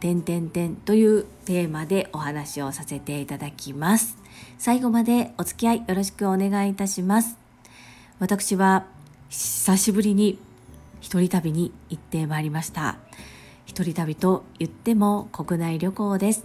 点々点というテーマでお話をさせていただきます。最後までお付き合いよろしくお願いいたします。私は久しぶりに一人旅に行ってまいりました。一人旅と言っても国内旅行です。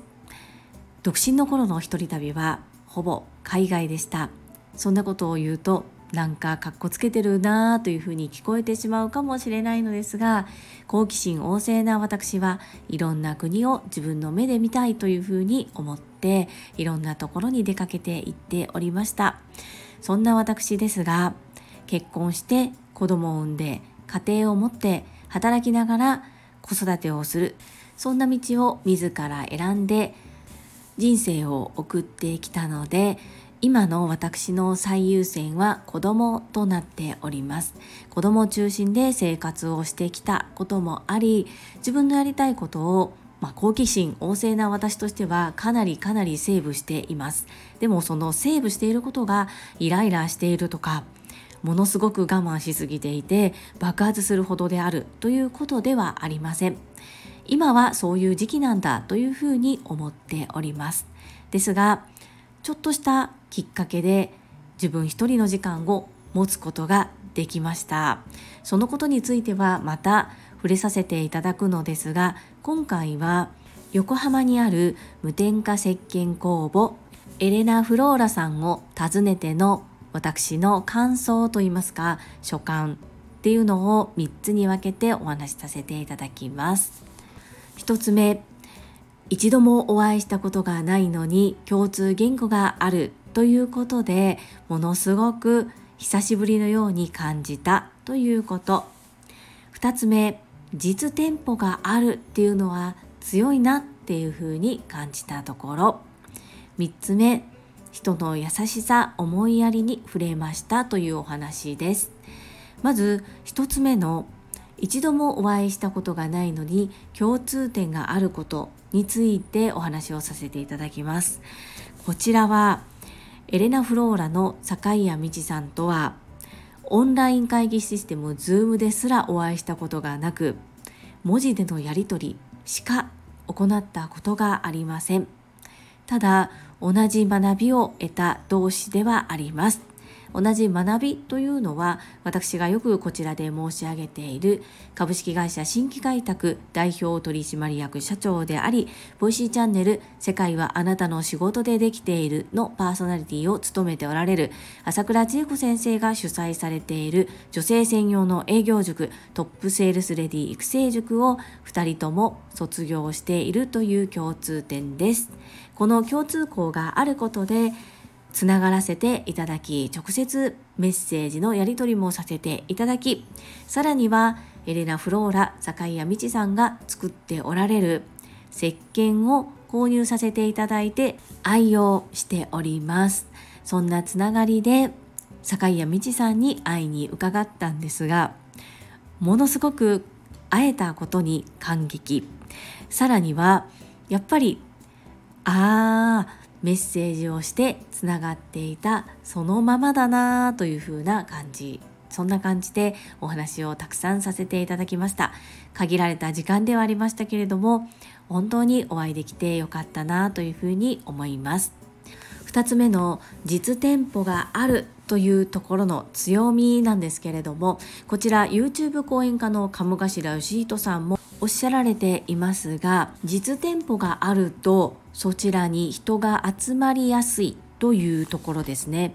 独身の頃の一人旅はほぼ海外でした。そんなことを言うとなんかかっこつけてるなぁというふうに聞こえてしまうかもしれないのですが好奇心旺盛な私はいろんな国を自分の目で見たいというふうに思っていろんなところに出かけていっておりました。そんな私ですが結婚して子供を産んで家庭を持って働きながら子育てをする。そんな道を自ら選んで人生を送ってきたので今の私の最優先は子供となっております。子供中心で生活をしてきたこともあり自分のやりたいことをまあ、好奇心旺盛な私としてはかなりかなりセーブしています。でもそのセーブしていることがイライラしているとかものすごく我慢しすぎていて爆発するほどであるということではありません。今はそういう時期なんだというふうに思っております。ですがちょっとしたきっかけで自分一人の時間を持つことができました。そのことについてはまた触れさせていただくのですが今回は横浜にある無添加石鹸工房エレナ・フローラさんを訪ねての私の感想といいますか所感っていうのを3つに分けてお話しさせていただきます。1つ目一度もお会いしたことがないのに共通言語がある。ということでものすごく久しぶりのように感じたということ。2つ目実店舗があるっていうのは強いなっていうふうに感じたところ。3つ目人の優しさ思いやりに触れましたというお話です。まず1つ目の一度もお会いしたことがないのに共通点があることについてお話をさせていただきます。こちらはエレナ・フローラの坂井谷美智さんとはオンライン会議システム Zoom ですらお会いしたことがなく文字でのやり取りしか行ったことがありません。ただ同じ学びを得た同士ではあります。同じ学びというのは私がよくこちらで申し上げている株式会社新規開拓代表取締役社長でありボイシーチャンネル世界はあなたの仕事でできているのパーソナリティを務めておられる朝倉千恵子先生が主催されている女性専用の営業塾トップセールスレディ育成塾を2人とも卒業しているという共通点です。この共通項があることでつながらせていただき直接メッセージのやり取りもさせていただきさらにはエレナ・フローラ坂井谷美智さんが作っておられる石鹸を購入させていただいて愛用しております。そんなつながりで坂井谷美智さんに会いに伺ったんですがものすごく会えたことに感激。さらにはやっぱりああメッセージをしてつながっていたそのままだなという風な感じ。そんな感じでお話をたくさんさせていただきました。限られた時間ではありましたけれども本当にお会いできてよかったなというふうに思います。2つ目の実店舗があるというところの強みなんですけれどもこちら YouTube 講演家の鴨頭義人さんもおっしゃられていますが実店舗があるとそちらに人が集まりやすいというところですね。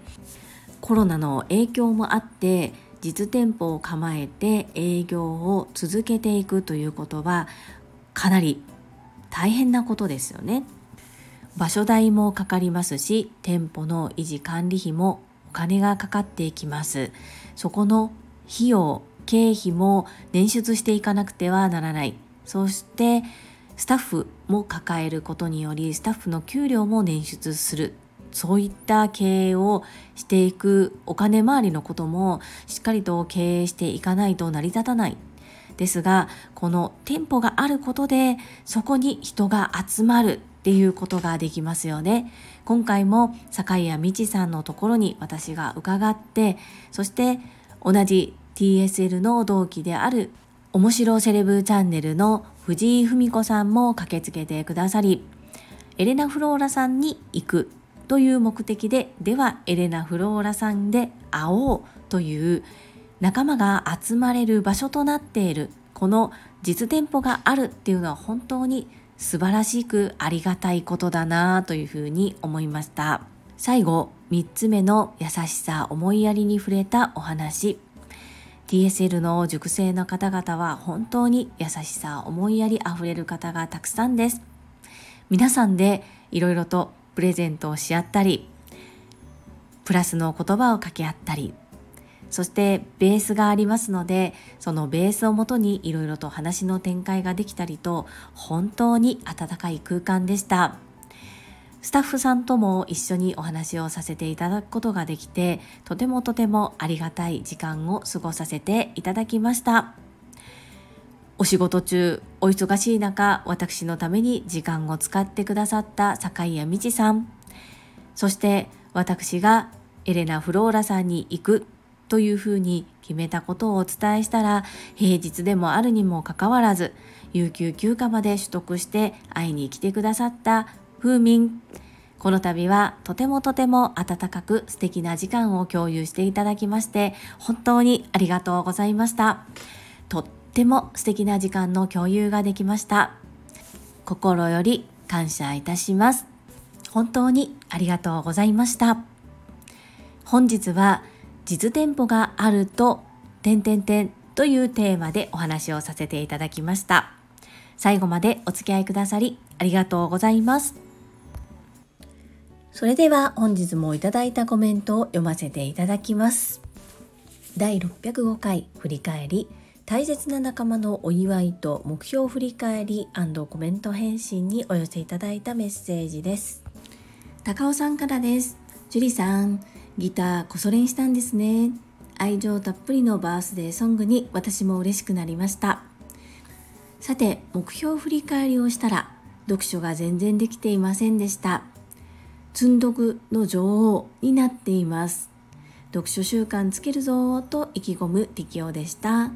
コロナの影響もあって実店舗を構えて営業を続けていくということはかなり大変なことですよね。場所代もかかりますし店舗の維持管理費もお金がかかっていきます。そこの費用経費も捻出していかなくてはならない。そしてスタッフも抱えることによりスタッフの給料も捻出する。そういった経営をしていくお金回りのこともしっかりと経営していかないと成り立たない。ですがこの店舗があることでそこに人が集まる。っていうことができますよね。今回も坂井谷美智さんのところに私が伺ってそして同じ TSL の同期である面白セレブチャンネルの藤井文子さんも駆けつけてくださりエレナ・フローラさんに行くという目的でではエレナ・フローラさんで会おうという仲間が集まれる場所となっている。この実店舗があるっていうのは本当に素晴らしくありがたいことだなというふうに思いました。最後3つ目の優しさ思いやりに触れたお話。TSL の熟成の方々は本当に優しさ思いやりあふれる方がたくさんです。皆さんでいろいろとプレゼントをし合ったりプラスの言葉を掛け合ったりそしてベースがありますのでそのベースをもとにいろいろと話の展開ができたりと本当に温かい空間でした。スタッフさんとも一緒にお話をさせていただくことができてとてもとてもありがたい時間を過ごさせていただきました。お仕事中お忙しい中私のために時間を使ってくださった坂井谷美智さん。そして私がエレナ・フローラさんに行くというふうに決めたことをお伝えしたら平日でもあるにもかかわらず有給休暇まで取得して会いに来てくださった風民。この度はとてもとても温かく素敵な時間を共有していただきまして本当にありがとうございました。とっても素敵な時間の共有ができました。心より感謝いたします。本当にありがとうございました。本日は実店舗があると、点々点というテーマでお話をさせていただきました。最後までお付き合いくださりありがとうございます。それでは本日もいただいたコメントを読ませていただきます。第605回振り返り大切な仲間のお祝いと目標振り返りコメント返信にお寄せいただいたメッセージです。高尾さんからです。樹里さん、ギターこそ練したんですね愛情たっぷりのバースデーソングに私も嬉しくなりましたさて目標振り返りをしたら読書が全然できていませんでした積んどくの女王になっています。読書習慣つけるぞと意気込む適応でした。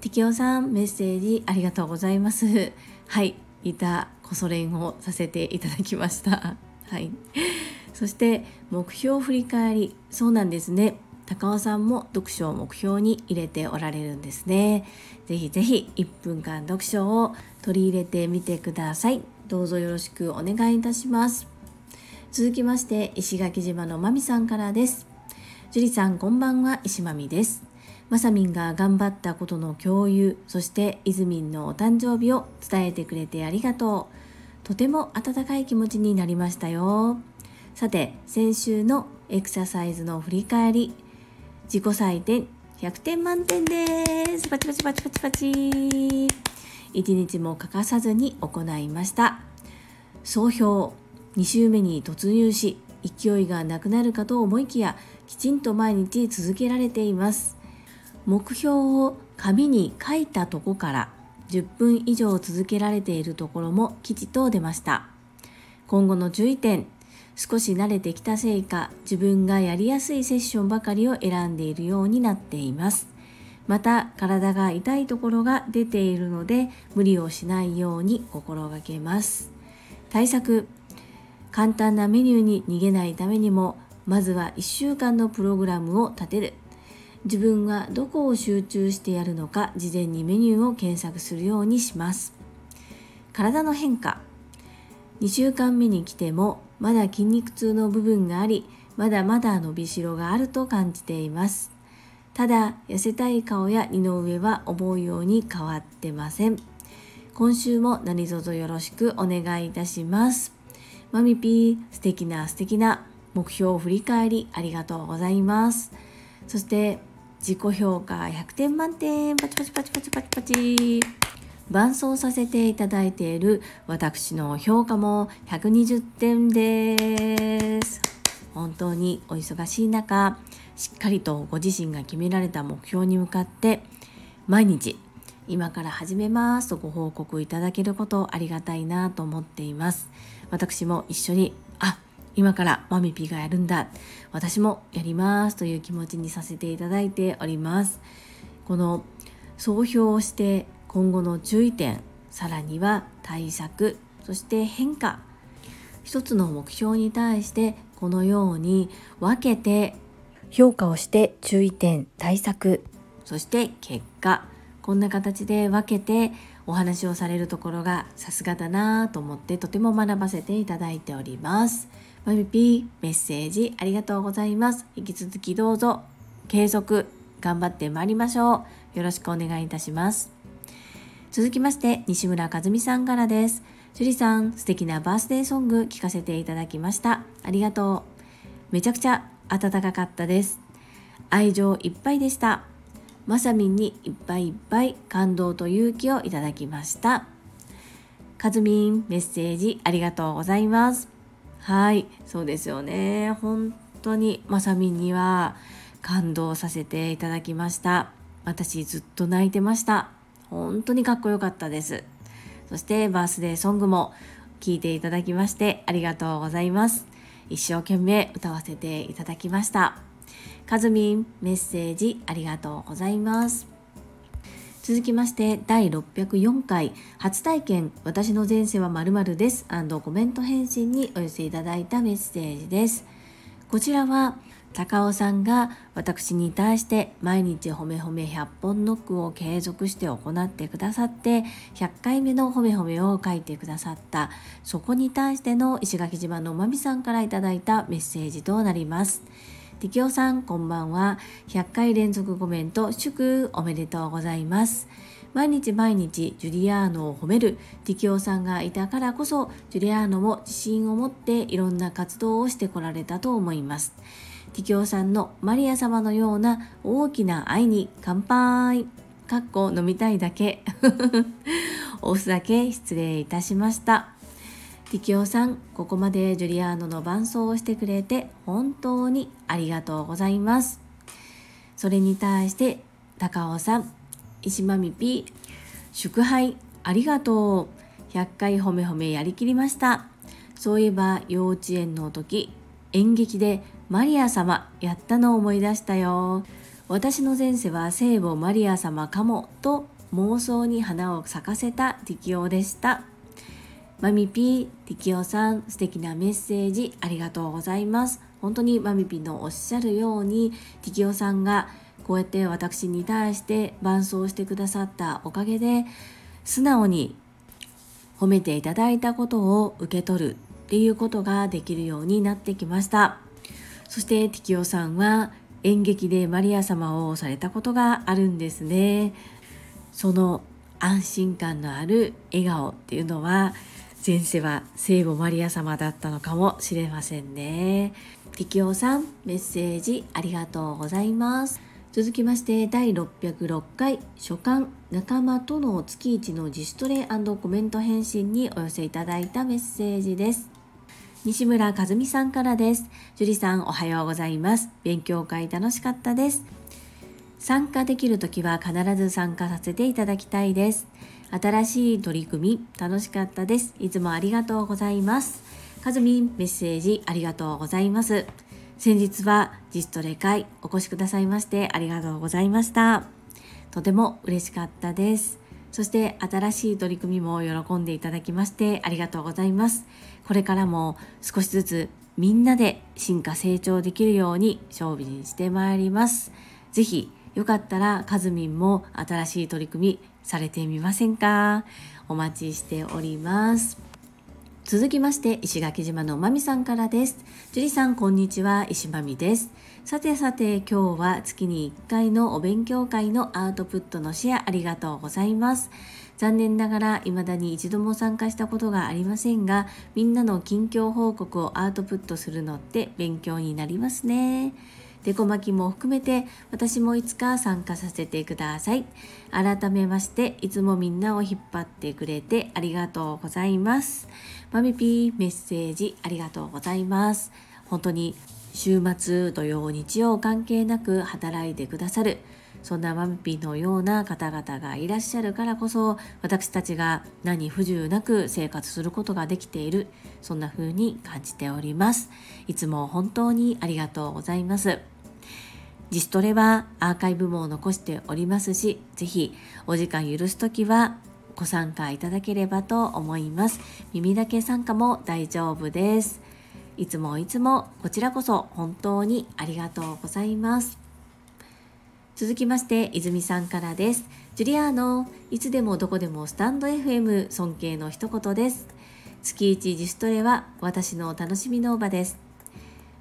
適応さんメッセージありがとうございます。はいギターこそ練をさせていただきました。はい。そして目標振り返り。そうなんですね。高尾さんも読書を目標に入れておられるんですね。ぜひぜひ1分間読書を取り入れてみてください。どうぞよろしくお願いいたします。続きまして石垣島のまみさんからです。樹里さんこんばんは石まみです。まさみんが頑張ったことの共有そしていずみんのお誕生日を伝えてくれてありがとう。とても温かい気持ちになりましたよ。さて先週のエクササイズの振り返り自己採点100点満点です。パチパチパチパチパチ。一日も欠かさずに行いました。総評2週目に突入し勢いがなくなるかと思いきやきちんと毎日続けられています。目標を紙に書いたとこから10分以上続けられているところも吉と出ました。今後の注意点少し慣れてきたせいか自分がやりやすいセッションばかりを選んでいるようになっています。また体が痛いところが出ているので無理をしないように心がけます。対策簡単なメニューに逃げないためにもまずは1週間のプログラムを立てる。自分はどこを集中してやるのか事前にメニューを検索するようにします。体の変化。2週間目に来てもまだ筋肉痛の部分がありまだまだ伸びしろがあると感じています。ただ痩せたい顔や二の上は思うように変わってません。今週も何卒よろしくお願いいたします。マミピー素敵な素敵な目標を振り返りありがとうございます。そして自己評価100点満点パチパチパチパチパチパチ。伴奏させていただいている私の評価も120点です。本当にお忙しい中しっかりとご自身が決められた目標に向かって毎日今から始めますとご報告いただけることありがたいなと思っています。私も一緒にあ今からマミピがやるんだ。私もやりますという気持ちにさせていただいております。この総評をして今後の注意点さらには対策そして変化。一つの目標に対してこのように分けて評価をして注意点対策そして結果。こんな形で分けてお話をされるところがさすがだなと思ってとても学ばせていただいております。マミピーメッセージありがとうございます。引き続きどうぞ継続頑張ってまいりましょう。よろしくお願いいたします。続きまして、西村和美さんからです。樹里さん、素敵なバースデーソング聴かせていただきました。ありがとう。めちゃくちゃ暖かかったです。愛情いっぱいでした。まさみんにいっぱいいっぱい感動と勇気をいただきました。かずみん、メッセージありがとうございます。はい、そうですよね。本当にまさみんには感動させていただきました。私ずっと泣いてました。本当にかっこよかったです。そしてバースデーソングも聴いていただきましてありがとうございます。一生懸命歌わせていただきました。かずみんメッセージありがとうございます。続きまして第604回初体験私の前世はまるですコメント返信にお寄せいただいたメッセージです。こちらは高尾さんが私に対して毎日ほめほめ100本ノックを継続して行ってくださって100回目のほめほめを書いてくださったそこに対しての石垣島のまみさんからいただいたメッセージとなります。適応さんこんばんは。100回連続コメント祝おめでとうございます。毎日毎日ジュリアーノを褒める。ティキオさんがいたからこそジュリアーノも自信を持っていろんな活動をしてこられたと思います。ティキオさんのマリア様のような大きな愛に乾杯。かっこ飲みたいだけ。押すだけ失礼いたしました。ティキオさんここまでジュリアーノの伴奏をしてくれて本当にありがとうございますそれに対して高尾さん石間みぴ祝杯ありがとう100回褒め褒めやりきりましたそういえば幼稚園の時演劇でマリア様やったのを思い出したよ。私の前世は聖母マリア様かもと妄想に花を咲かせた適応でした。マミピー、適応さん、素敵なメッセージありがとうございます。本当にマミピのおっしゃるように、適応さんがこうやって私に対して伴奏してくださったおかげで、素直に褒めていただいたことを受け取るっていうことができるようになってきました。そしてティキオさんは演劇でマリア様をされたことがあるんですね。その安心感のある笑顔っていうのは前世は聖母マリア様だったのかもしれませんね。ティキオさんメッセージありがとうございます。続きまして第606回書簡仲間との月一の自主トレコメント返信にお寄せいただいたメッセージです。西村和美さんからです。樹里さんおはようございます。勉強会楽しかったです。参加できるときは必ず参加させていただきたいです。新しい取り組み楽しかったです。いつもありがとうございます。かずみんメッセージありがとうございます。先日はジストレ会お越しくださいましてありがとうございました。とても嬉しかったです。そして新しい取り組みも喜んでいただきましてありがとうございます。これからも少しずつみんなで進化成長できるように勝負にしてまいります。ぜひよかったらかずみんも新しい取り組みされてみませんか？お待ちしております。続きまして石垣島のまみさんからです。樹里さんこんにちは石まみです。さてさて今日は月に1回のお勉強会のアウトプットのシェアありがとうございます。残念ながら未だに一度も参加したことがありませんが、みんなの近況報告をアウトプットするのって勉強になりますね。デコ巻きも含めて私もいつか参加させてください。改めましていつもみんなを引っ張ってくれてありがとうございます。マミピーメッセージありがとうございます。本当に週末土曜日曜関係なく働いてくださるそんなマミピのような方々がいらっしゃるからこそ私たちが何不自由なく生活することができているそんな風に感じております。いつも本当にありがとうございます。自主トレはアーカイブも残しておりますしぜひお時間許す時はご参加いただければと思います。耳だけ参加も大丈夫です。いつもいつもこちらこそ本当にありがとうございます。続きまして泉さんからです。ジュリアーノいつでもどこでもスタンド FM 尊敬の一言です。月1自主トレは私の楽しみの場です。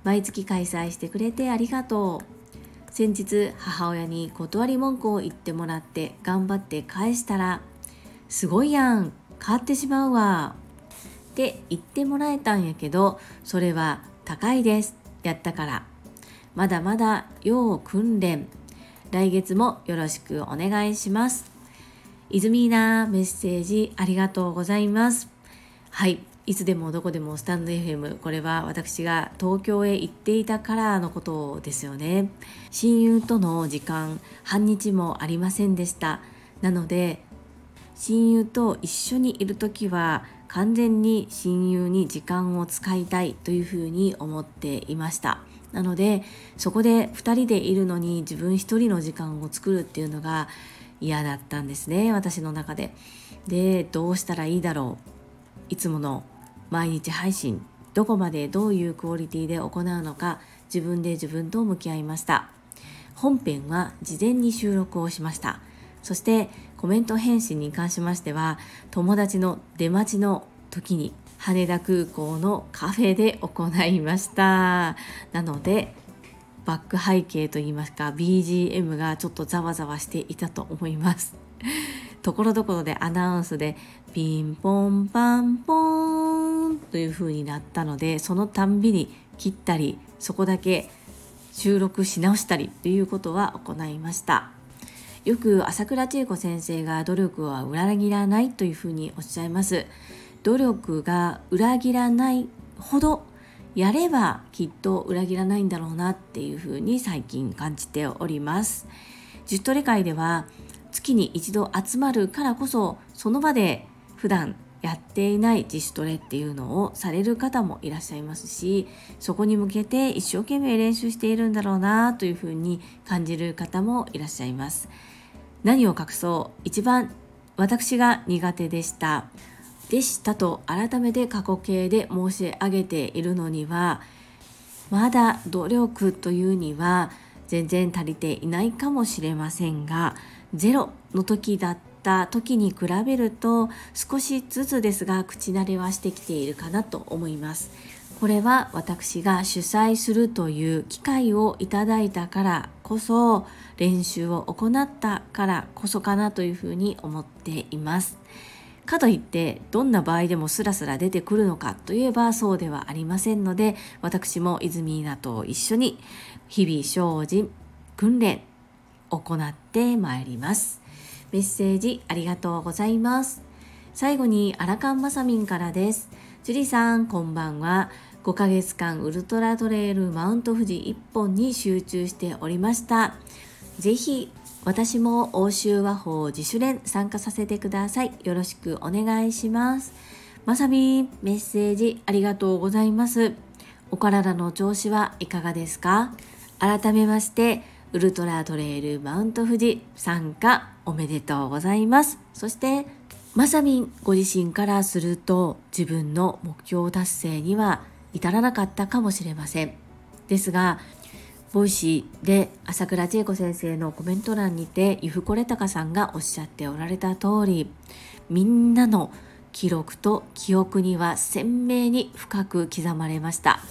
毎月開催してくれてありがとう。先日母親に断り文句を言ってもらって頑張って返したらすごいやん買ってしまうわ。って言ってもらえたんやけどそれは高いです。やったから。まだまだ要訓練。来月もよろしくお願いします。イズミーナメッセージありがとうございます。はい。いつでもどこでもスタンド FM これは私が東京へ行っていたからのことですよね親友との時間半日もありませんでしたなので親友と一緒にいる時は完全に親友に時間を使いたいというふうに思っていましたなのでそこで2人でいるのに自分1人の時間を作るっていうのが嫌だったんですね私の中で。でどうしたらいいだろういつもの毎日配信どこまでどういうクオリティで行うのか自分で自分と向き合いました本編は事前に収録をしましたそしてコメント返信に関しましては友達の出待ちの時に羽田空港のカフェで行いました。なのでバック背景といいますか BGM がちょっとざわざわしていたと思います。ところどころでアナウンスでピンポンパンポーンという風になったのでそのたんびに切ったりそこだけ収録し直したりということは行いました。よく朝倉千恵子先生が努力は裏切らないというふうにおっしゃいます。努力が裏切らないほどやればきっと裏切らないんだろうなっていうふうに最近感じております。ジュトレ会では月に一度集まるからこそその場で普段やっていない自主トレっていうのをされる方もいらっしゃいますしそこに向けて一生懸命練習しているんだろうなというふうに感じる方もいらっしゃいます。何を隠そう。一番私が苦手でした。でしたと改めて過去形で申し上げているのにはまだ努力というには全然足りていないかもしれませんがゼロの時だった時に比べると少しずつですが口慣れはしてきているかなと思います。これは私が主催するという機会をいただいたからこそ練習を行ったからこそかなというふうに思っています。かといってどんな場合でもスラスラ出てくるのかといえばそうではありませんので私も泉稲と一緒に日々精進訓練行ってまいります。メッセージありがとうございます。最後にアラカンマサミンからです。ジュリさんこんばんは。5ヶ月間ウルトラトレイルマウント富士1本に集中しておりました。ぜひ私も欧州和法自主練参加させてください。よろしくお願いします。まさみん、メッセージありがとうございます。お体の調子はいかがですか？改めまして、ウルトラトレイルマウント富士参加おめでとうございます。そして、まさみんご自身からすると自分の目標達成には至らなかったかもしれません。ですが、ボイシーで朝倉千恵子先生のコメント欄にてゆふこれたかさんがおっしゃっておられた通りみんなの記録と記憶には鮮明に深く刻まれました。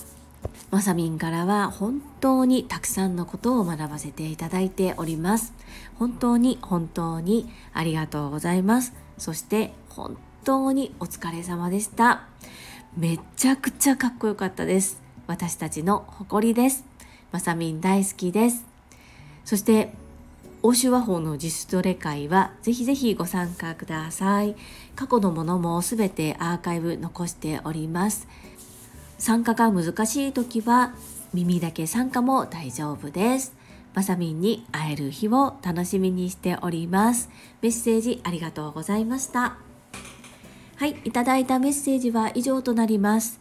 まさみんからは本当にたくさんのことを学ばせていただいております。本当に本当にありがとうございます。そして本当にお疲れ様でした。めちゃくちゃかっこよかったです。私たちの誇りです。まさみん大好きです。そして欧州和法の自主トレ会はぜひぜひご参加ください。過去のものもすべてアーカイブ残しております。参加が難しい時は耳だけ参加も大丈夫です。まさみんに会える日を楽しみにしております。メッセージありがとうございました。はい、いただいたメッセージは以上となります。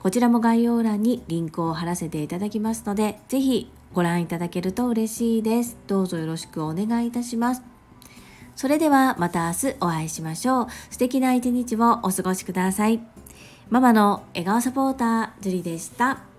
こちらも概要欄にリンクを貼らせていただきますので、ぜひご覧いただけると嬉しいです。どうぞよろしくお願いいたします。それではまた明日お会いしましょう。素敵な一日をお過ごしください。ママの笑顔サポーター、ジュリでした。